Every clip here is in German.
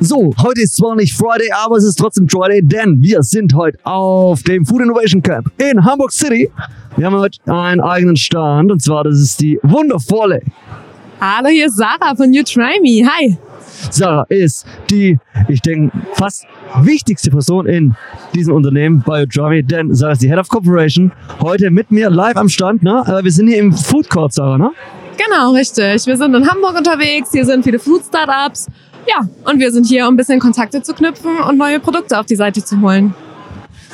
So, heute ist zwar nicht Friday, aber es ist trotzdem Friday, denn wir sind heute auf dem Food Innovation Camp in Hamburg City. Wir haben heute einen eigenen Stand und zwar das ist die wundervolle Hallo, hier ist Sarah von You Try Me. Hi. Sarah ist die, ich denke, fast wichtigste Person in diesem Unternehmen bei Try Me, denn Sarah ist die Head of Corporation. Heute mit mir live am Stand, ne? Wir sind hier im Food Court, Sarah, ne? Genau, richtig. Wir sind in Hamburg unterwegs. Hier sind viele Food Startups. Ja, und wir sind hier, um ein bisschen Kontakte zu knüpfen und neue Produkte auf die Seite zu holen.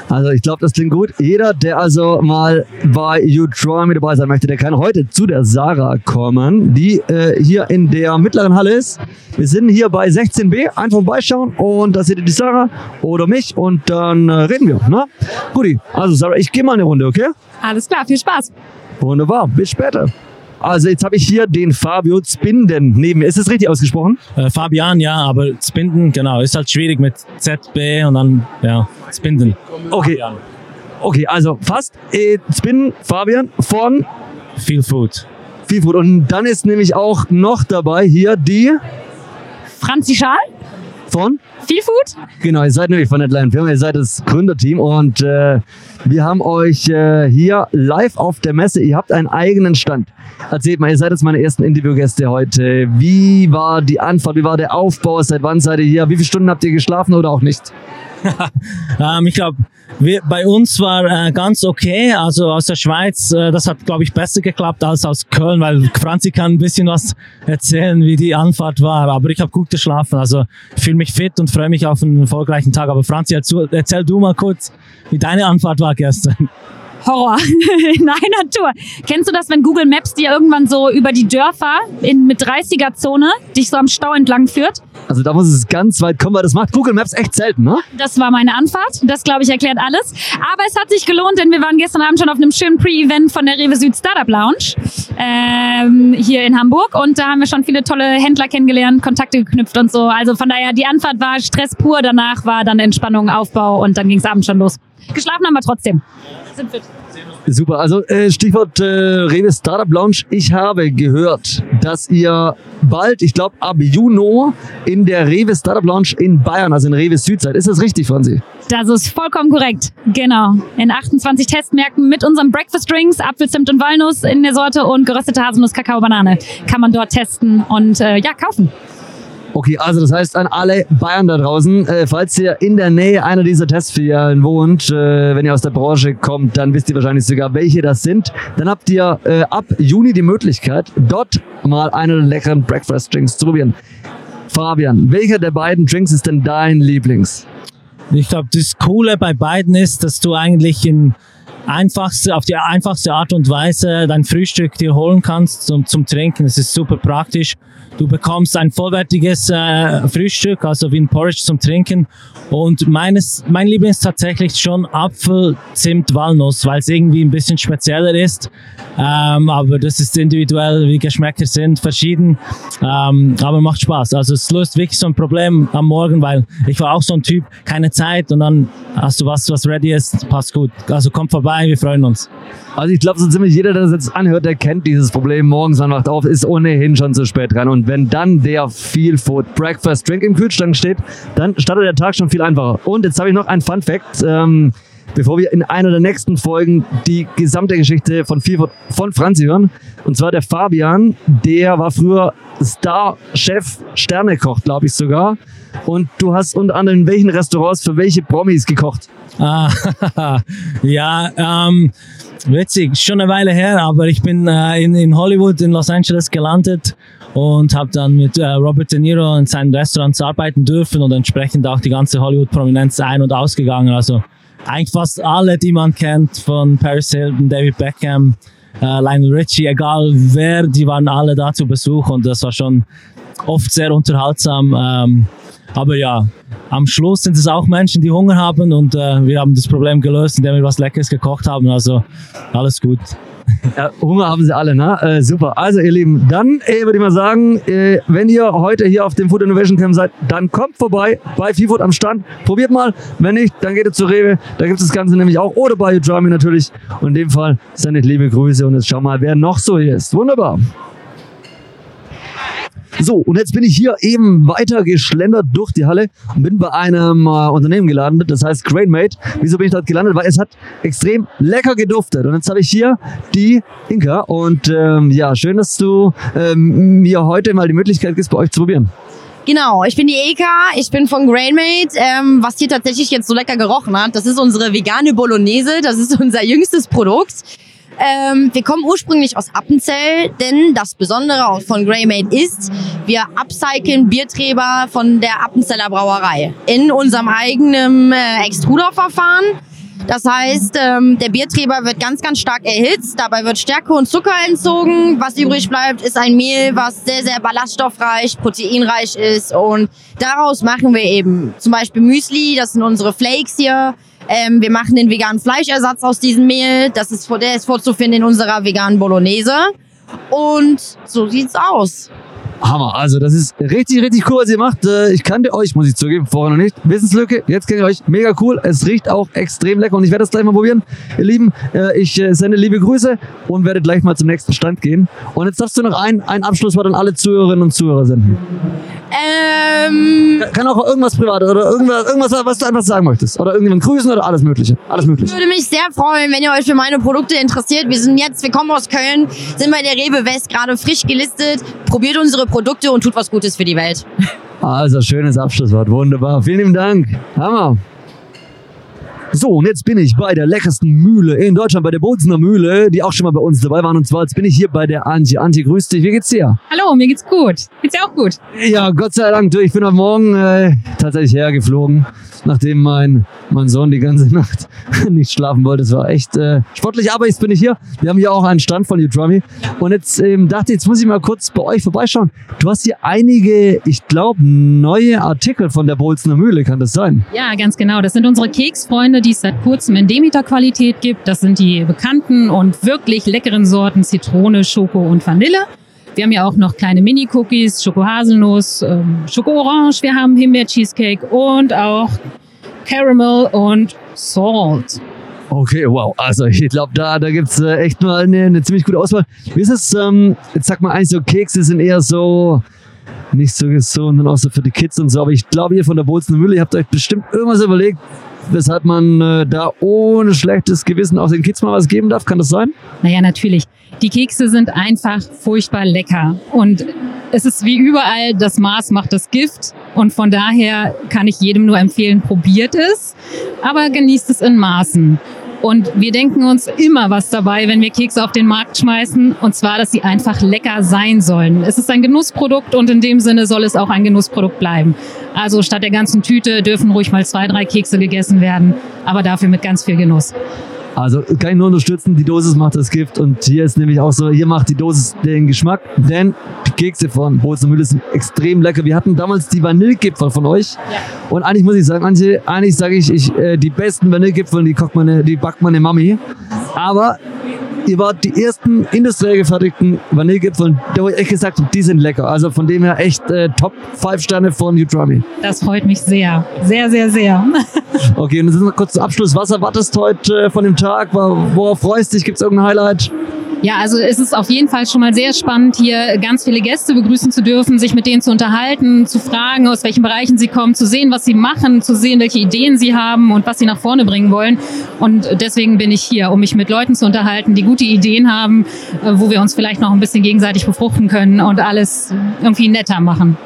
Also ich glaube, das klingt gut. Jeder, der also mal bei You Try Me dabei sein möchte, der kann heute zu der Sarah kommen, die äh, hier in der mittleren Halle ist. Wir sind hier bei 16b. Einfach vorbeischauen und da seht ihr die Sarah oder mich und dann äh, reden wir. Ne? Guti, also Sarah, ich gehe mal eine Runde, okay? Alles klar, viel Spaß. Wunderbar, bis später. Also jetzt habe ich hier den Fabio Zbinden neben mir. Ist das richtig ausgesprochen? Äh, Fabian, ja, aber Spinden, genau, ist halt schwierig mit ZB und dann, ja, Spinden. Okay. Okay, also fast. Äh, Zbinden, Fabian von Feel Food. Feel Food. Und dann ist nämlich auch noch dabei hier die Franzi Schal, von Feel Food. Genau, ihr seid nämlich von Atlanta Firma, ihr seid das Gründerteam und äh, wir haben euch äh, hier live auf der Messe, ihr habt einen eigenen Stand. Erzählt mal, ihr seid jetzt meine ersten Interviewgäste heute. Wie war die Anfahrt, wie war der Aufbau, seit wann seid ihr hier, wie viele Stunden habt ihr geschlafen oder auch nicht? Ähm, ich glaube, bei uns war äh, ganz okay. Also aus der Schweiz, äh, das hat, glaube ich, besser geklappt als aus Köln, weil Franzi kann ein bisschen was erzählen, wie die Anfahrt war. Aber ich habe gut geschlafen. Also fühle mich fit und freue mich auf einen erfolgreichen Tag. Aber Franzi, erzähl, erzähl du mal kurz, wie deine Anfahrt war gestern. Horror in einer Tour. Kennst du das, wenn Google Maps dir irgendwann so über die Dörfer in, mit 30er-Zone dich so am Stau entlang führt? Also da muss es ganz weit kommen, weil das macht Google Maps echt selten, ne? Das war meine Anfahrt. Das, glaube ich, erklärt alles. Aber es hat sich gelohnt, denn wir waren gestern Abend schon auf einem schönen Pre-Event von der Rewe Süd Startup Lounge ähm, hier in Hamburg. Und da haben wir schon viele tolle Händler kennengelernt, Kontakte geknüpft und so. Also von daher, die Anfahrt war Stress pur. Danach war dann Entspannung, Aufbau und dann ging es abends schon los. Geschlafen haben wir trotzdem. Sind fit. Super, also äh, Stichwort äh, Rewe Startup Lounge. Ich habe gehört, dass ihr bald, ich glaube ab Juni, in der Rewe Startup Lounge in Bayern, also in Rewe Süd seid. Ist das richtig, Franzi? Das ist vollkommen korrekt. Genau. In 28 Testmärkten mit unseren Breakfast Drinks, Apfel, Zimt und Walnuss in der Sorte und geröstete Haselnuss, Kakao, Banane kann man dort testen und äh, ja, kaufen. Okay, also das heißt an alle Bayern da draußen, äh, falls ihr in der Nähe einer dieser Testfilialen wohnt, äh, wenn ihr aus der Branche kommt, dann wisst ihr wahrscheinlich sogar, welche das sind. Dann habt ihr äh, ab Juni die Möglichkeit, dort mal einen leckeren Breakfast Drinks zu probieren. Fabian, welcher der beiden Drinks ist denn dein Lieblings? Ich glaube, das Coole bei beiden ist, dass du eigentlich in einfachste, auf die einfachste Art und Weise dein Frühstück dir holen kannst zum, zum Trinken. Es ist super praktisch. Du bekommst ein vollwertiges äh, Frühstück, also wie ein Porridge zum Trinken. Und meines, mein Liebling ist tatsächlich schon Apfel, Zimt, Walnuss, weil es irgendwie ein bisschen spezieller ist. Ähm, aber das ist individuell, wie Geschmäcker sind, verschieden. Ähm, aber macht Spaß. Also es löst wirklich so ein Problem am Morgen, weil ich war auch so ein Typ, keine Zeit und dann hast du was, was ready ist, passt gut. Also kommt vorbei, wir freuen uns. Also ich glaube, so ziemlich jeder, der das jetzt anhört, der kennt dieses Problem. Morgens man wacht auf, ist ohnehin schon zu spät dran. Und wenn dann der Feel Food Breakfast Drink im Kühlschrank steht, dann startet der Tag schon viel einfacher. Und jetzt habe ich noch ein Fun Fact. Ähm, bevor wir in einer der nächsten Folgen die gesamte Geschichte von von Franzi hören. Und zwar der Fabian, der war früher Star-Chef, Sternekoch, glaube ich sogar. Und du hast unter anderem in welchen Restaurants für welche Promis gekocht? Ah, ja, ähm, witzig, schon eine Weile her, aber ich bin äh, in, in Hollywood, in Los Angeles gelandet und habe dann mit äh, Robert De Niro in seinen Restaurants arbeiten dürfen und entsprechend auch die ganze Hollywood-Prominenz ein- und ausgegangen. Also eigentlich fast alle, die man kennt, von Paris Hilton, David Beckham, äh, Lionel Richie, egal wer, die waren alle da zu Besuch und das war schon oft sehr unterhaltsam. Ähm, aber ja, am Schluss sind es auch Menschen, die Hunger haben und äh, wir haben das Problem gelöst, indem wir was Leckeres gekocht haben. Also alles gut. Ja, Hunger haben sie alle, ne? Äh, super. Also, ihr Lieben, dann äh, würde ich mal sagen, äh, wenn ihr heute hier auf dem Food Innovation Camp seid, dann kommt vorbei bei Feefood am Stand. Probiert mal. Wenn nicht, dann geht ihr zur Rewe. Da gibt es das Ganze nämlich auch. Oder bei Udrami natürlich. Und in dem Fall sendet liebe Grüße und jetzt schau mal, wer noch so hier ist. Wunderbar. So, und jetzt bin ich hier eben weiter geschlendert durch die Halle und bin bei einem äh, Unternehmen gelandet, das heißt Grainmate. Wieso bin ich dort gelandet? Weil es hat extrem lecker geduftet. Und jetzt habe ich hier die Inka und ähm, ja, schön, dass du ähm, mir heute mal die Möglichkeit gibst, bei euch zu probieren. Genau, ich bin die Eka, ich bin von Grainmate. Ähm, was hier tatsächlich jetzt so lecker gerochen hat, das ist unsere vegane Bolognese, das ist unser jüngstes Produkt. Ähm, wir kommen ursprünglich aus Appenzell, denn das Besondere von Graymade ist, wir upcyclen Bierträber von der Appenzeller Brauerei in unserem eigenen äh, Extruderverfahren. Das heißt, ähm, der Bierträber wird ganz, ganz stark erhitzt. Dabei wird Stärke und Zucker entzogen. Was übrig bleibt, ist ein Mehl, was sehr, sehr ballaststoffreich, proteinreich ist. Und daraus machen wir eben zum Beispiel Müsli. Das sind unsere Flakes hier. Ähm, wir machen den veganen Fleischersatz aus diesem Mehl. Das ist, der ist vorzufinden in unserer veganen Bolognese. Und so sieht's aus. Hammer. Also das ist richtig, richtig cool, was ihr macht. Äh, Ich kannte euch, muss ich zugeben, vorher noch nicht. Wissenslücke, jetzt kenne ich euch. Mega cool. Es riecht auch extrem lecker und ich werde das gleich mal probieren. Ihr Lieben, äh, ich äh, sende liebe Grüße und werde gleich mal zum nächsten Stand gehen. Und jetzt darfst du noch ein, ein Abschlusswort an alle Zuhörerinnen und Zuhörer senden. Ähm, Kann auch irgendwas Privates oder irgendwas, irgendwas, was du einfach sagen möchtest. Oder irgendjemand grüßen oder alles Mögliche. Alles Mögliche. würde mich sehr freuen, wenn ihr euch für meine Produkte interessiert. Wir sind jetzt, wir kommen aus Köln, sind bei der Rewe West gerade frisch gelistet. Probiert unsere Produkte und tut was Gutes für die Welt. Also, schönes Abschlusswort. Wunderbar. Vielen lieben Dank. Hammer. So, und jetzt bin ich bei der leckersten Mühle in Deutschland, bei der Bozener Mühle, die auch schon mal bei uns dabei waren. Und zwar, jetzt bin ich hier bei der Antje. Antje, grüß dich. Wie geht's dir? Hallo, mir geht's gut. Geht's dir auch gut? Ja, Gott sei Dank. Du, ich bin heute Morgen äh, tatsächlich hergeflogen, nachdem mein, mein Sohn die ganze Nacht nicht schlafen wollte. Es war echt äh, sportlich, aber jetzt bin ich hier. Wir haben hier auch einen Stand von Udrummy. Und jetzt ähm, dachte ich, jetzt muss ich mal kurz bei euch vorbeischauen. Du hast hier einige, ich glaube, neue Artikel von der Bolzener Mühle. Kann das sein? Ja, ganz genau. Das sind unsere Keksfreunde, die es seit kurzem in Demeter-Qualität gibt. Das sind die bekannten und wirklich leckeren Sorten Zitrone, Schoko und Vanille. Wir haben ja auch noch kleine Mini-Cookies, Schoko-Haselnuss, ähm, Schoko-Orange. Wir haben Himbeer-Cheesecake und auch Caramel und Salt. Okay, wow. Also ich glaube, da, da gibt's äh, echt mal eine, eine ziemlich gute Auswahl. Wie ist es, ähm, jetzt sag mal eigentlich so, Kekse sind eher so nicht so gesund und auch so für die Kids und so. Aber ich glaube, ihr von der Bolzener Mühle, ihr habt euch bestimmt irgendwas überlegt, weshalb man äh, da ohne schlechtes Gewissen auch den Kids mal was geben darf. Kann das sein? Naja, natürlich. Die Kekse sind einfach furchtbar lecker. Und es ist wie überall, das Maß macht das Gift. Und von daher kann ich jedem nur empfehlen, probiert es, aber genießt es in Maßen. Und wir denken uns immer was dabei, wenn wir Kekse auf den Markt schmeißen. Und zwar, dass sie einfach lecker sein sollen. Es ist ein Genussprodukt und in dem Sinne soll es auch ein Genussprodukt bleiben. Also statt der ganzen Tüte dürfen ruhig mal zwei, drei Kekse gegessen werden, aber dafür mit ganz viel Genuss. Also kann ich nur unterstützen, die Dosis macht das Gift und hier ist nämlich auch so, hier macht die Dosis den Geschmack, denn die Kekse von Bolzener Mühle sind extrem lecker. Wir hatten damals die Vanillegipfel von euch und eigentlich muss ich sagen, manche, eigentlich sage ich, ich äh, die besten Vanillegipfel, die kocht meine, die backt meine Mami, aber ihr wart die ersten industriell gefertigten Vanillegipfel und da habe ich echt gesagt, die sind lecker. Also von dem her echt äh, Top 5 Sterne von Utrami. Das freut mich sehr. Sehr, sehr, sehr. Okay, und jetzt noch kurz zum Abschluss. Was erwartest du heute äh, von dem Tag? Worauf freust du dich? Gibt es irgendein Highlight? Ja, also es ist auf jeden Fall schon mal sehr spannend, hier ganz viele Gäste begrüßen zu dürfen, sich mit denen zu unterhalten, zu fragen, aus welchen Bereichen sie kommen, zu sehen, was sie machen, zu sehen, welche Ideen sie haben und was sie nach vorne bringen wollen. Und deswegen bin ich hier, um mich mit Leuten zu unterhalten, die gute Ideen haben, äh, wo wir uns vielleicht noch ein bisschen gegenseitig befruchten können und alles irgendwie netter machen.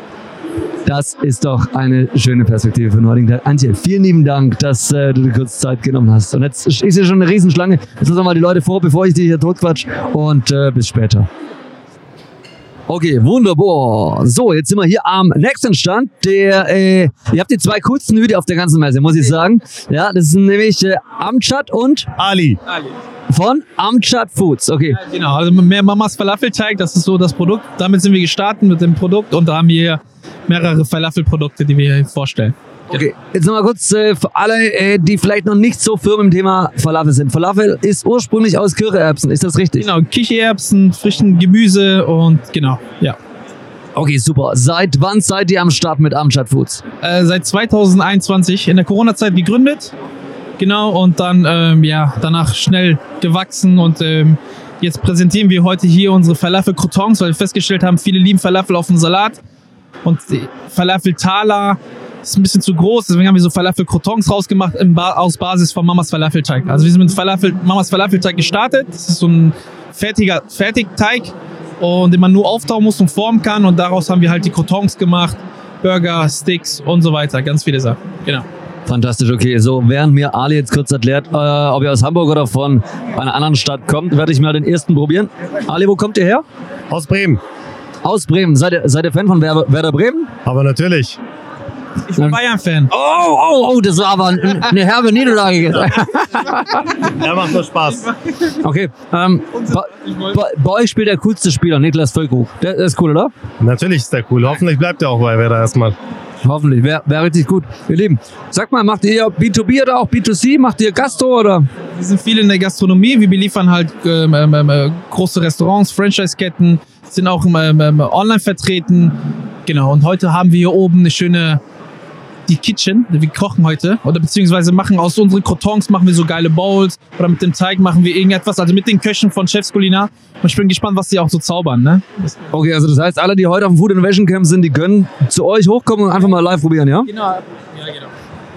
Das ist doch eine schöne Perspektive für den heutigen Tag. Antje, vielen lieben Dank, dass äh, du dir kurz Zeit genommen hast. Und jetzt ist hier schon eine Riesenschlange. Jetzt lassen wir mal die Leute vor, bevor ich die hier totquatsch. Und äh, bis später. Okay, wunderbar. So, jetzt sind wir hier am nächsten Stand. Der, äh, ihr habt die zwei coolsten Hüte auf der ganzen Messe, muss ich sagen. Ja, das sind nämlich äh, Amchat und Ali. von Amchat Foods. Okay. Genau, also mehr Mamas Falafelteig, das ist so das Produkt. Damit sind wir gestartet mit dem Produkt und da haben wir mehrere Falafelprodukte, die wir hier vorstellen. Okay, jetzt nochmal kurz äh, für alle, äh, die vielleicht noch nicht so firm im Thema Falafel sind. Falafel ist ursprünglich aus Kichererbsen, ist das richtig? Genau, Kichererbsen, frischen Gemüse und genau, ja. Okay, super. Seit wann seid ihr am Start mit Amchat Foods? Äh, seit 2021 in der Corona-Zeit gegründet. Genau, und dann ähm, ja, danach schnell gewachsen und ähm, Jetzt präsentieren wir heute hier unsere Falafel-Croutons, weil wir festgestellt haben, viele lieben Falafel auf dem Salat. Und die Falafel-Tala ist ein bisschen zu groß, deswegen haben wir so Falafel-Croutons rausgemacht im ba aus Basis von Mamas Falafelteig. Also wir sind mit Falafel, Mamas Falafelteig gestartet. Das ist so ein fertiger Fertigteig, und den man nur auftauen muss und formen kann. Und daraus haben wir halt die Croutons gemacht, Burger, Sticks und so weiter. Ganz viele Sachen. Genau. Fantastisch, okay. So, während mir Ali jetzt kurz erklärt, äh, ob ihr aus Hamburg oder von einer anderen Stadt kommt, werde ich mal den ersten probieren. Ali, wo kommt ihr her? Aus Bremen. Aus Bremen. Seid ihr, seid ihr Fan von Werder, Werder Bremen? Aber natürlich. Ich bin Bayern-Fan. Oh, oh, oh, das war aber ein- eine herbe Niederlage. Ja, macht nur Spaß. Okay, ähm, bei, bei, euch spielt der coolste Spieler, Niklas Völkow. Der, der ist cool, oder? Natürlich ist der cool. Hoffentlich bleibt er auch bei Werder erstmal. Hoffentlich, wäre wär richtig gut. Ihr Lieben, sag mal, macht ihr B2B oder auch B2C? Macht ihr Gastro oder? Wir sind viel in der Gastronomie. Wir beliefern halt ähm, ähm, ähm, große Restaurants, Franchise-Ketten, sind auch ähm, ähm, online vertreten. Genau. Und heute haben wir hier oben eine schöne die Kitchen. Wir kochen heute oder beziehungsweise machen aus unseren Croutons machen wir so geile Bowls oder mit dem Teig machen wir irgendetwas. Also mit den Köchen von Chefs Kulinar. Und ich bin gespannt, was die auch so zaubern. Ne? Okay, also das heißt, alle, die heute auf dem Food Innovation Camp sind, die können zu euch hochkommen und einfach mal live probieren, ja? Genau. Ja, genau.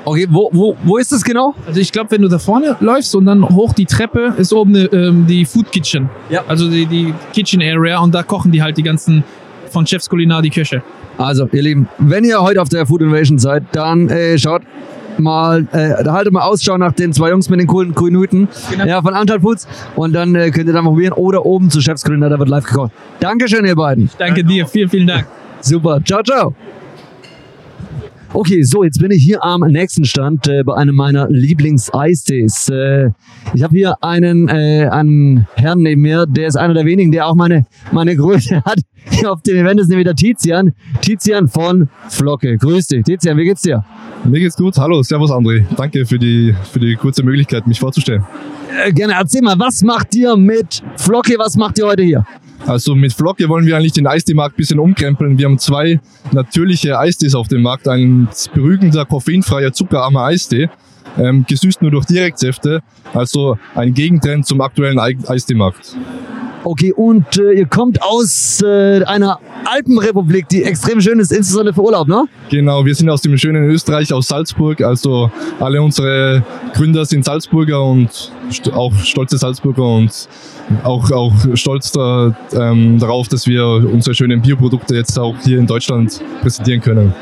Okay, wo, wo, wo ist das genau? Also ich glaube, wenn du da vorne läufst und dann hoch die Treppe, ist oben eine, ähm, die Food Kitchen. Ja. Also die, die Kitchen Area und da kochen die halt die ganzen von Chefs Kulinar die Köche. Also, ihr Lieben, wenn ihr heute auf der Food Innovation seid, dann äh, schaut mal, äh, da haltet mal Ausschau nach den zwei Jungs mit den coolen grünen Hüten Genau. ja, von Antal Foods und dann äh, könnt ihr da mal probieren oder oben zu Chefs Kulinar, da wird live gekocht. Dankeschön, ihr beiden. Danke dir, vielen, vielen Dank. Super, ciao, ciao. Okay, so, jetzt bin ich hier am nächsten Stand äh, bei einem meiner Lieblings-Eistees. Äh, ich habe hier einen, äh, einen Herrn neben mir, der ist einer der wenigen, der auch meine, meine Größe hat. Hier auf dem Event ist nämlich der Tizian. Tizian von Flocke. Grüß dich. Tizian, wie geht's dir? Mir geht's gut. Hallo, Servus André. Danke für die, für die kurze Möglichkeit, mich vorzustellen. Äh, gerne erzähl mal, was macht ihr mit Flocke? Was macht ihr heute hier? Also mit Flocke wollen wir eigentlich den Eistee-Markt ein bisschen umkrempeln. Wir haben zwei natürliche Eistees auf dem Markt. Ein beruhigender, koffeinfreier, zuckerarmer Eistee, ähm, gesüßt nur durch Direktsäfte. Also ein Gegentrend zum aktuellen Ei- Eistee-Markt. Okay, und äh, ihr kommt aus äh, einer Alpenrepublik, die extrem schön ist, insbesondere für Urlaub, ne? Genau, wir sind aus dem schönen Österreich, aus Salzburg. Also alle unsere Gründer sind Salzburger und st auch stolze Salzburger und auch, auch stolz da, ähm, darauf, dass wir unsere schönen Bioprodukte jetzt auch hier in Deutschland präsentieren können.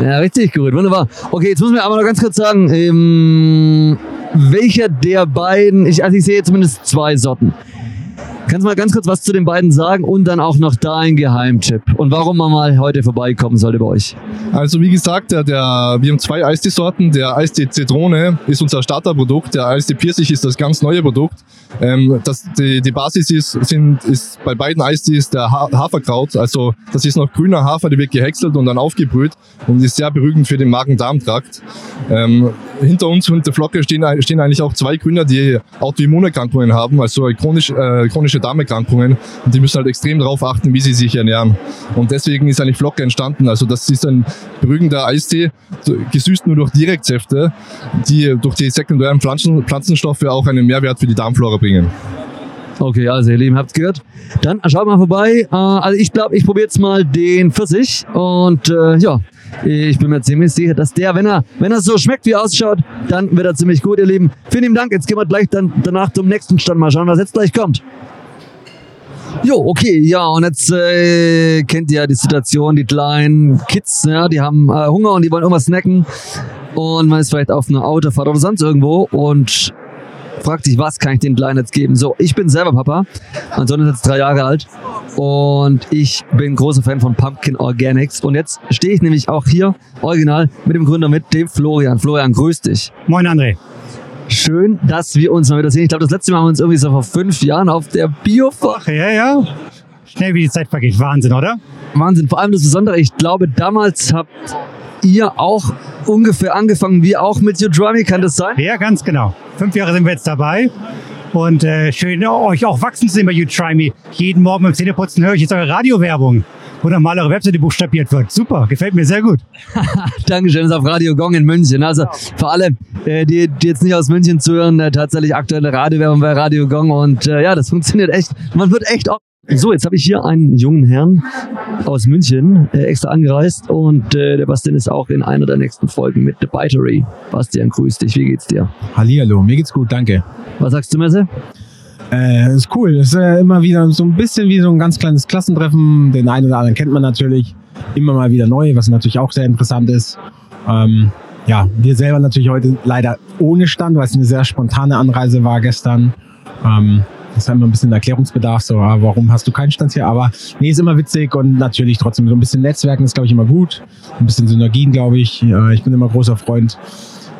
Ja, richtig gut, wunderbar. Okay, jetzt müssen wir aber noch ganz kurz sagen, ähm, welcher der beiden, ich, also ich sehe zumindest zwei Sorten. Kannst du mal ganz kurz was zu den beiden sagen und dann auch noch dein Geheimtipp und warum man mal heute vorbeikommen sollte bei euch? Also wie gesagt, der, der, wir haben zwei Eistee-Sorten. Der Eistee Zitrone ist unser Starterprodukt. Der Eistee Pfirsich ist das ganz neue Produkt. Ähm, das, die, die Basis ist, sind, ist bei beiden Eistees der ha Haferkraut. Also das ist noch grüner Hafer, der wird gehäckselt und dann aufgebrüht und ist sehr beruhigend für den Magen-Darm-Trakt. Ähm, hinter uns und der Flocke stehen, stehen eigentlich auch zwei Gründer, die Autoimmunerkrankungen haben, also chronisch, äh, chronische Darmerkrankungen. Und die müssen halt extrem darauf achten, wie sie sich ernähren. Und deswegen ist eigentlich Flocke entstanden. Also das ist ein beruhigender Eistee, gesüßt nur durch Direktsäfte, die durch die sekundären Pflanzen, Pflanzenstoffe auch einen Mehrwert für die Darmflora bringen. Okay, also ihr Lieben, habt's gehört. Dann schaut mal vorbei. Äh, also ich glaube, ich probiere jetzt mal den Pfirsich und äh, ja, ich bin mir ziemlich sicher, dass der, wenn er, wenn er so schmeckt, wie er ausschaut, dann wird er ziemlich gut, ihr Lieben. Vielen lieben Dank. Jetzt gehen wir gleich dann danach zum nächsten Stand mal schauen, was jetzt gleich kommt. Jo, okay, ja, und jetzt äh, kennt ihr ja die Situation, die kleinen Kids, ja, die haben äh, Hunger und die wollen irgendwas snacken. Und man ist vielleicht auf einer Autofahrt oder sonst irgendwo und fragt sich, was kann ich den Kleinen jetzt geben? So, ich bin selber Papa. Mein Sohn ist jetzt drei Jahre alt. Und ich bin großer Fan von Pumpkin Organics. Und jetzt stehe ich nämlich auch hier, original, mit dem Gründer, mit dem Florian. Florian, grüß dich. Moin André. Schön, dass wir uns mal wieder sehen. Ich glaube, das letzte Mal haben wir uns irgendwie so vor fünf Jahren auf der Biofach. Ja, ja. Schnell wie die Zeit vergeht. Wahnsinn, oder? Wahnsinn. Vor allem das Besondere, ich glaube, damals habt ihr auch ungefähr angefangen, wie auch mit You Draw Me, kann das sein? Ja, ganz genau. Fünf Jahre sind wir jetzt dabei. Und äh, schön, euch auch wachsen zu sehen bei You Try Me. Jeden Morgen beim Zähneputzen höre ich jetzt eure Radiowerbung. Oder mal eure Webseite buchstabiert wird. Super, gefällt mir sehr gut. Dankeschön, das ist auf Radio Gong in München. Also für alle, äh, die, die jetzt nicht aus München zuhören, äh, tatsächlich aktuelle Radiowerbung bei Radio Gong und äh, ja, das funktioniert echt. Man wird echt auch so, jetzt habe ich hier einen jungen Herrn aus München äh, extra angereist und äh, der Bastian ist auch in einer der nächsten Folgen mit The Bitery. Bastian, grüß dich, wie geht's dir? Hallihallo, mir geht's gut, danke. Was sagst du, Messe? Äh, ist cool. Ist äh, immer wieder so ein bisschen wie so ein ganz kleines Klassentreffen. Den einen oder anderen kennt man natürlich. Immer mal wieder neu, was natürlich auch sehr interessant ist. Ähm, ja, wir selber natürlich heute leider ohne Stand, weil es eine sehr spontane Anreise war gestern. Ähm, das ist immer ein bisschen Erklärungsbedarf, so, ah, warum hast du keinen Stand hier? Aber nee, ist immer witzig und natürlich trotzdem so ein bisschen Netzwerken ist, glaube ich, immer gut. Ein bisschen Synergien, glaube ich. Äh, ich bin immer großer Freund,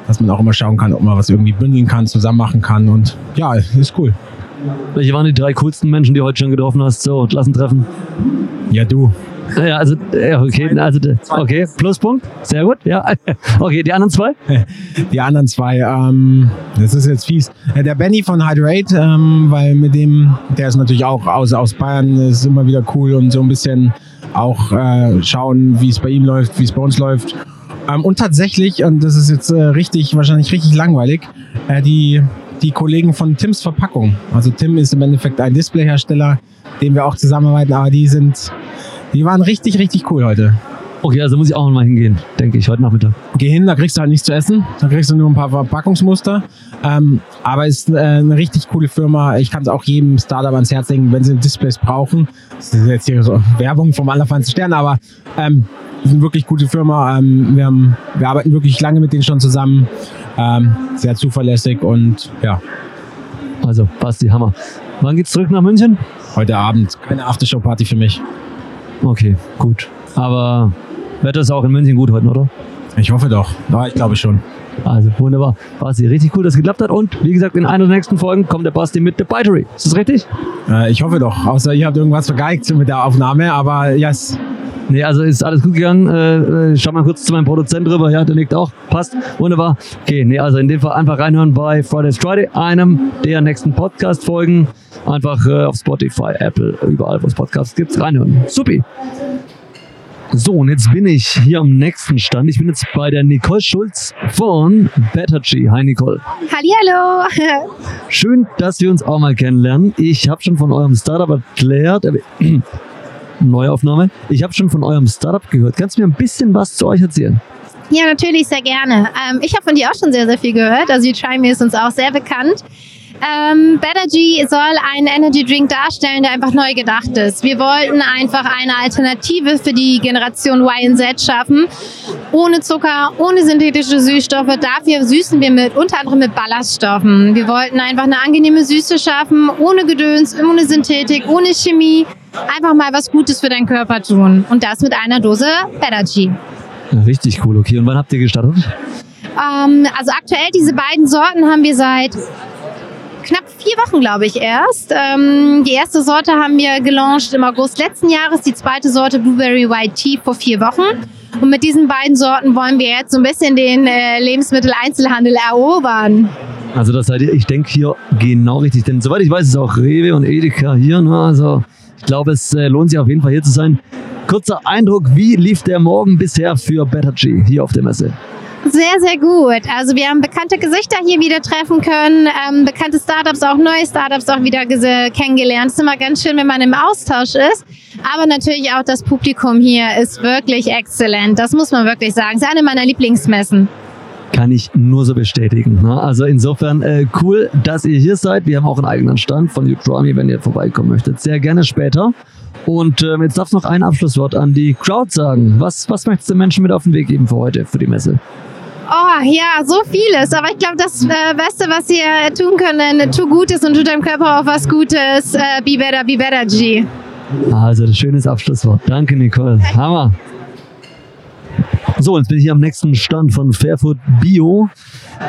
dass man auch immer schauen kann, ob man was irgendwie bündeln kann, zusammen machen kann und ja, ist cool. Welche waren die drei coolsten Menschen, die du heute schon getroffen hast? So, Klassentreffen. Ja, du. Ja, also, ja, okay, also, okay, Pluspunkt, sehr gut, ja. Okay, die anderen zwei? Die anderen zwei, ähm, das ist jetzt fies. Äh, Der Benny von Hydrate, ähm, weil mit dem, der ist natürlich auch aus, aus Bayern, ist immer wieder cool und so ein bisschen auch äh, schauen, wie es bei ihm läuft, wie es bei uns läuft. Ähm, und tatsächlich, und das ist jetzt äh, richtig, wahrscheinlich richtig langweilig, äh, die, die Kollegen von Tims Verpackung. Also Tim ist im Endeffekt ein Displayhersteller, dem wir auch zusammenarbeiten, aber die sind, die waren richtig, richtig cool heute. Okay, also muss ich auch noch mal hingehen, denke ich, heute Nachmittag. Geh hin, da kriegst du halt nichts zu essen, da kriegst du nur ein paar Verpackungsmuster. Ähm, aber ist äh, eine richtig coole Firma. Ich kann es auch jedem Startup ans Herz legen, wenn sie Displays brauchen. Das ist jetzt hier so Werbung vom allerfeinsten Stern, aber ähm, eine wirklich gute Firma. Ähm, wir, haben, wir arbeiten wirklich lange mit denen schon zusammen. Ähm, sehr zuverlässig und ja, Also, Basti, Hammer. Wann geht's zurück nach München? heute Abend keine Aftershow-Party für mich. Okay, gut. Aber Wetter ist auch in München gut heute, oder? Ich hoffe doch. Ja, ich glaube schon. Also, wunderbar. Basti, richtig cool, dass es geklappt hat. Und wie gesagt, in einer der nächsten Folgen kommt der Basti mit The Bitery. Ist das richtig? Äh, ich hoffe doch. Außer ihr habt irgendwas vergeigt mit der Aufnahme, aber yes. Nee, also ist alles gut gegangen. Äh, äh, schau mal kurz zu meinem Produzent drüber. Ja, der nickt auch. Passt. Wunderbar. Okay, nee, also in dem Fall einfach reinhören bei Fridays Friday, einem der nächsten Podcast-Folgen. Einfach äh, auf Spotify, Apple, überall, wo es Podcasts gibt, reinhören. Supi. So, und jetzt bin ich hier am nächsten Stand. Ich bin jetzt bei der Nicole Schulz von Bettergy. Hi Nicole. Hallihallo. Schön, dass wir uns auch mal kennenlernen. Ich habe schon von eurem Startup erklärt. Neuaufnahme. Ich habe schon von eurem Startup gehört. Kannst du mir ein bisschen was zu euch erzählen? Ja, natürlich, sehr gerne. Ähm, ich habe von dir auch schon sehr, sehr viel gehört. Also die Try ist uns auch sehr bekannt. Ähm, Bettergy soll einen Energy Drink darstellen, der einfach neu gedacht ist. Wir wollten einfach eine Alternative für die Generation Y und Z schaffen. Ohne Zucker, ohne synthetische Süßstoffe. Dafür süßen wir mit, unter anderem mit Ballaststoffen. Wir wollten einfach eine angenehme Süße schaffen, ohne Gedöns, ohne Synthetik, ohne Chemie. Einfach mal was Gutes für deinen Körper tun. Und das mit einer Dose Bettergy. Ja, richtig cool, okay. Und wann habt ihr gestartet? Ähm, also aktuell diese beiden Sorten haben wir seit vier Wochen, glaube ich, erst. Ähm, die erste Sorte haben wir gelauncht im August letzten Jahres, die zweite Sorte Blueberry White Tea vor vier Wochen. Und mit diesen beiden Sorten wollen wir jetzt so ein bisschen den äh, Lebensmitteleinzelhandel erobern. Also das seid ihr, ich denke hier genau richtig. Denn soweit ich weiß, ist auch Rewe und Edeka hier. Ne? Also ich glaube, es äh, lohnt sich auf jeden Fall hier zu sein. Kurzer Eindruck, wie lief der Morgen bisher für Bettergy hier auf der Messe? Sehr, sehr gut. Also wir haben bekannte Gesichter hier wieder treffen können, ähm, bekannte Startups, auch neue Startups auch wieder kennengelernt. Es ist immer ganz schön, wenn man im Austausch ist. Aber natürlich auch das Publikum hier ist wirklich exzellent. Das muss man wirklich sagen. Es ist eine meiner Lieblingsmessen. Kann ich nur so bestätigen. Ne? Also insofern äh, cool, dass ihr hier seid. Wir haben auch einen eigenen Stand von Utrami, wenn ihr vorbeikommen möchtet. Sehr gerne später. Und ähm, jetzt darfst du noch ein Abschlusswort an die Crowd sagen. Was, was möchtest du den Menschen mit auf den Weg geben für heute, für die Messe? Ja, so vieles. Aber ich glaube, das äh, Beste, was ihr tun könnt, tu Gutes und tut deinem Körper auch was Gutes. Äh, be better, be better, G. Also, das schönes Abschlusswort. Danke, Nicole. Hammer. So, jetzt bin ich hier am nächsten Stand von Fairfood Bio.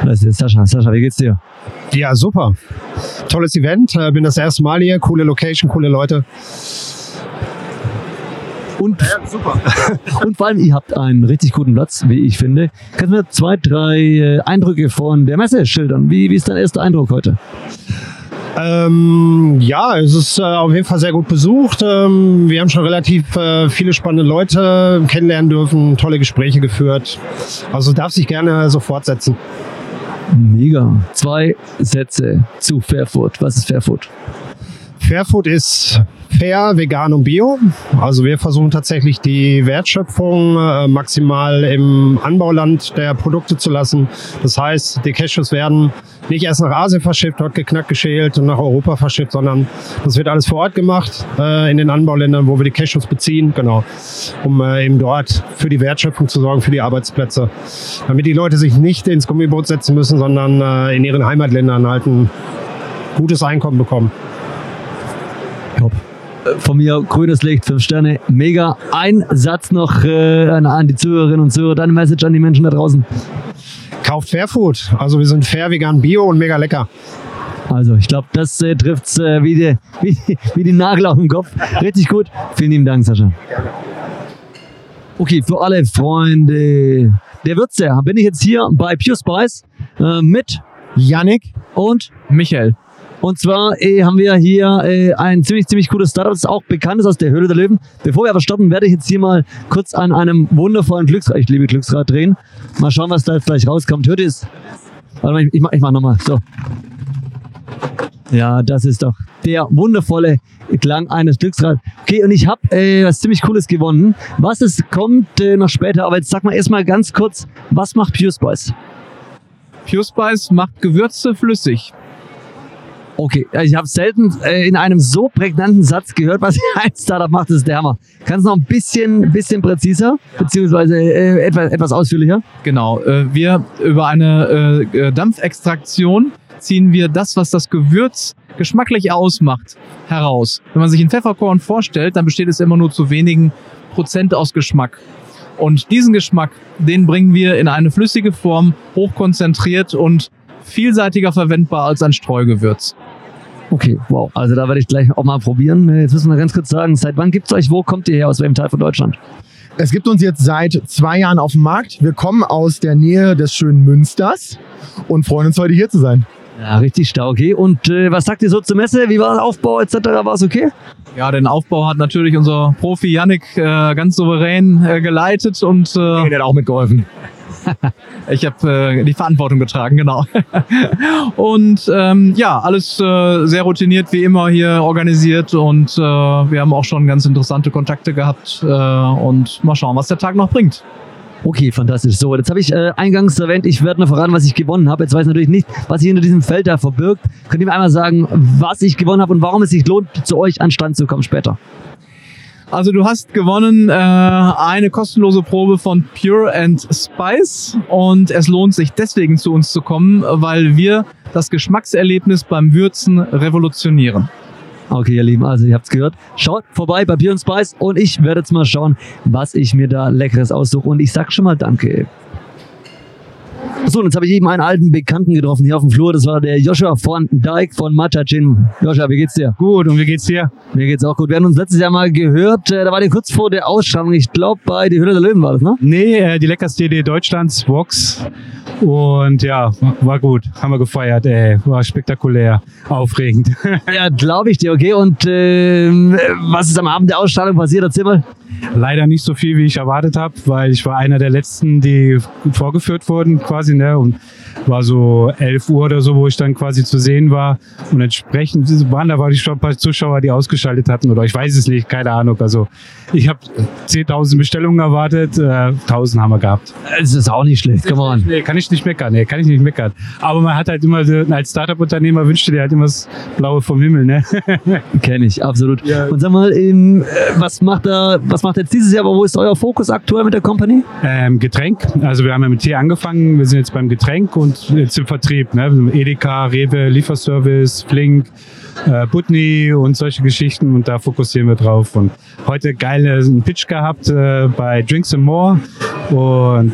Da ist jetzt Sascha. Sascha, wie geht's dir? Ja, super. Tolles Event. Äh, Bin das erste Mal hier. Coole Location, coole Leute. Und, und vor allem, ihr habt einen richtig guten Platz, wie ich finde. Kannst du mir zwei, drei äh, Eindrücke von der Messe schildern? Wie, wie ist dein erster Eindruck heute? Ähm, ja, es ist äh, auf jeden Fall sehr gut besucht. Ähm, wir haben schon relativ äh, viele spannende Leute kennenlernen dürfen, tolle Gespräche geführt. Also darf sich gerne so fortsetzen. Mega. Zwei Sätze zu Fairfood. Was ist Fairfood? Fairfood ist fair, vegan und bio. Also wir versuchen tatsächlich die Wertschöpfung äh, maximal im Anbauland der Produkte zu lassen. Das heißt, die Cashews werden nicht erst nach Asien verschifft, dort geknackt, geschält und nach Europa verschifft, sondern das wird alles vor Ort gemacht äh, in den Anbauländern, wo wir die Cashews beziehen, genau, um äh, eben dort für die Wertschöpfung zu sorgen, für die Arbeitsplätze, damit die Leute sich nicht ins Gummiboot setzen müssen, sondern in ihren Heimatländern halt ein gutes Einkommen bekommen. Top. Von mir grünes Licht, fünf Sterne, mega. Ein Satz noch äh, an, die Zuhörerinnen und Zuhörer, deine Message an die Menschen da draußen. Kauft Fairfood. Also wir sind fair, vegan, bio und mega lecker. Also, ich glaube, das äh, trifft äh, wie, die, wie, die- wie die Nagel auf den Kopf. Richtig gut. Vielen lieben Dank, Sascha. Okay, für alle Freunde der Würze bin ich jetzt hier bei Pure Spice äh, mit Yannick und Michael. Und zwar äh, haben wir hier äh, ein ziemlich, ziemlich cooles Startup, das auch bekannt ist aus der Höhle der Löwen. Bevor wir aber starten, werde ich jetzt hier mal kurz an einem wundervollen Glücksrad, ich liebe Glücksrad drehen. Mal schauen, was da jetzt gleich rauskommt. Hört ihr es? Warte mal, ich, ich mach, ich mach nochmal. So. Ja, das ist doch der wundervolle Klang eines Glücksrads. Okay, und ich habe äh, was ziemlich Cooles gewonnen. Was es kommt äh, noch später, aber jetzt sag mal erstmal ganz kurz, was macht Pure Spice? Pure Spice macht Gewürze flüssig. Okay, ich habe selten äh, in einem so prägnanten Satz gehört, was ein Startup macht, das ist der Hammer. Kannst du noch ein bisschen, bisschen präziser, beziehungsweise äh, etwas, etwas ausführlicher? Genau, äh, wir über eine äh, äh, Dampfextraktion ziehen wir das, was das Gewürz geschmacklich ausmacht, heraus. Wenn man sich ein Pfefferkorn vorstellt, dann besteht es immer nur zu wenigen Prozent aus Geschmack. Und diesen Geschmack, den bringen wir in eine flüssige Form, hochkonzentriert und vielseitiger verwendbar als ein Streugewürz. Okay, wow. Also da werde ich gleich auch mal probieren. Äh, Jetzt müssen wir ganz kurz sagen, seit wann gibt's euch? Wo kommt ihr her? Aus welchem Teil von Deutschland? Es gibt uns jetzt seit zwei Jahren auf dem Markt. Wir kommen aus der Nähe des schönen Münsters und freuen uns heute hier zu sein. Ja, richtig stark. Okay, und äh, was sagt ihr so zur Messe? Wie war der Aufbau etc.? War es okay? Ja, den Aufbau hat natürlich unser Profi Yannick äh, ganz souverän äh, geleitet und äh, der hat auch mitgeholfen. ich habe äh, die Verantwortung getragen, genau. und ähm, ja, alles äh, sehr routiniert wie immer hier organisiert und äh, wir haben auch schon ganz interessante Kontakte gehabt äh, und mal schauen, was der Tag noch bringt. Okay, fantastisch. So, jetzt habe ich äh, eingangs erwähnt, ich werde noch verraten, was ich gewonnen habe. Jetzt weiß ich natürlich nicht, was sich hinter diesem Feld da verbirgt. Könnt ihr mir einmal sagen, was ich gewonnen habe und warum es sich lohnt, zu euch an Stand zu kommen später? Also du hast gewonnen äh, eine kostenlose Probe von Pure and Spice und es lohnt sich deswegen zu uns zu kommen, weil wir das Geschmackserlebnis beim Würzen revolutionieren. Okay, ihr Lieben, also ihr habt's gehört. Schaut vorbei bei Bier und Spice und ich werde jetzt mal schauen, was ich mir da Leckeres aussuche. Und ich sag schon mal Danke. So, und jetzt habe ich eben einen alten Bekannten getroffen hier auf dem Flur. Das war der Joshua von Dijk von Matcha Gin. Joshua, wie geht's dir? Gut, und wie geht's dir? Mir geht's auch gut. Wir haben uns letztes Jahr mal gehört, äh, da war der kurz vor der Ausstrahlung. Ich glaube, bei Die Hülle der Löwen war das, ne? Nee, äh, die leckerste Idee Deutschlands, Vox. Und ja, war gut. Haben wir gefeiert, ey. War spektakulär, aufregend. ja, glaube ich dir, okay. Und ähm, was ist am Abend der Ausstrahlung passiert? Erzähl mal. Leider nicht so viel, wie ich erwartet habe, weil ich war einer der letzten, die vorgeführt wurden quasi, ne? Und war so 11 Uhr oder so, wo ich dann quasi zu sehen war. Und entsprechend waren da war ich schon ein paar Zuschauer, die ausgeschaltet hatten oder ich weiß es nicht, keine Ahnung. Also ich habe 10.000 Bestellungen erwartet, äh, 1.000 haben wir gehabt. Es ist auch nicht schlecht, come on. Nee, kann ich nicht meckern, nee, kann ich nicht meckern. Aber man hat halt immer, als Startup-Unternehmer wünscht dir halt immer das Blaue vom Himmel, ne? Kenne ich, absolut. Und sag mal, ähm, äh, was macht da, was macht jetzt dieses Jahr, aber wo ist euer Fokus aktuell mit der Company? Ähm, Getränk. Also wir haben ja mit Tee angefangen, wir sind jetzt beim Getränk und jetzt im Vertrieb. Ne? Edeka, Rewe, Lieferservice, Flink, äh, Butni und solche Geschichten und da fokussieren wir drauf. Und heute geil äh, einen Pitch gehabt äh, bei Drinks and More und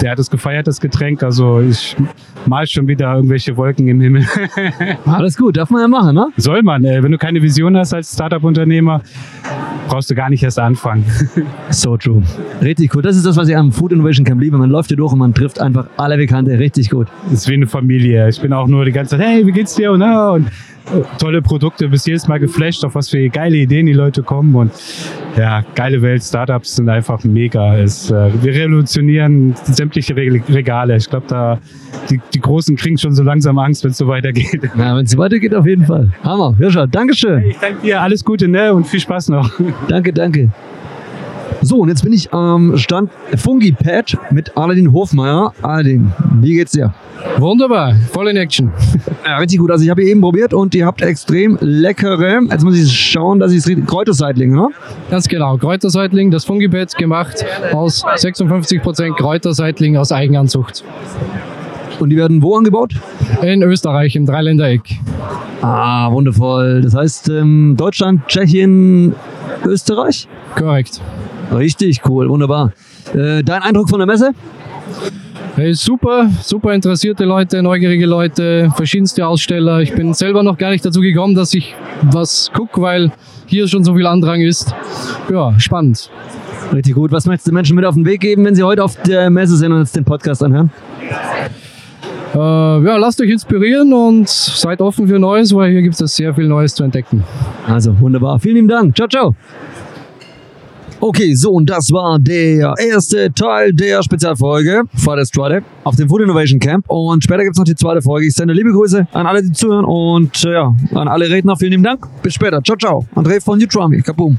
der hat es gefeiert, das Getränk. Also ich mal schon wieder irgendwelche Wolken im Himmel. Alles gut, darf man ja machen, ne? Soll man. Äh, wenn du keine Vision hast als Startup-Unternehmer, brauchst du gar nicht erst anfangen. So true. Richtig gut. Das ist das, was ich am Food Innovation Camp liebe. Man läuft hier durch und man trifft einfach alle Bekannte. Richtig gut. Das ist wie eine Familie. Ich bin auch nur die ganze Zeit, hey, wie geht's dir? Und, und tolle Produkte, bist jedes Mal geflasht, auf was für geile Ideen die Leute kommen und ja, geile Welt, Startups sind einfach mega. Es, äh, wir revolutionieren sämtliche Re Regale. Ich glaube, da die, die Großen kriegen schon so langsam Angst, wenn es so weitergeht. Ja, wenn es so weitergeht, auf jeden Fall. Hammer. Hirscher, Dankeschön. Ich danke dir, alles Gute ne? und viel Spaß noch. Danke, danke. So, und jetzt bin ich am Stand Fungipad mit Aladin Hofmeier. Aladin, wie geht's dir? Wunderbar, voll in Action. Ja, richtig gut. Also ich habe eben probiert und ihr habt extrem leckere, jetzt muss ich schauen, dass ich es Kräuterseitling, ne? Ganz genau, Kräuterseitling, das Fungibett gemacht aus 56% Kräuterseitling aus Eigenanzucht. Und die werden wo angebaut? In Österreich, im Dreiländereck. Ah, wundervoll. Das heißt ähm, Deutschland, Tschechien, Österreich? Korrekt. Richtig cool, wunderbar. Äh, dein Eindruck von der Messe? Hey, super, super interessierte Leute, neugierige Leute, verschiedenste Aussteller. Ich bin selber noch gar nicht dazu gekommen, dass ich was gucke, weil hier schon so viel Andrang ist. Ja, spannend. Richtig gut. Was möchtest du den Menschen mit auf den Weg geben, wenn sie heute auf der Messe sind und jetzt den Podcast anhören? Äh, ja, lasst euch inspirieren und seid offen für Neues, weil hier gibt es sehr viel Neues zu entdecken. Also wunderbar. Vielen lieben Dank. Ciao, ciao. Okay, so und das war der erste Teil der Spezialfolge Fridays Friday auf dem Food Innovation Camp. Und später gibt es noch die zweite Folge. Ich sende liebe Grüße an alle, die zuhören und äh, ja, an alle Redner. Vielen lieben Dank. Bis später. Ciao, ciao. André von Utrami. Kaboom.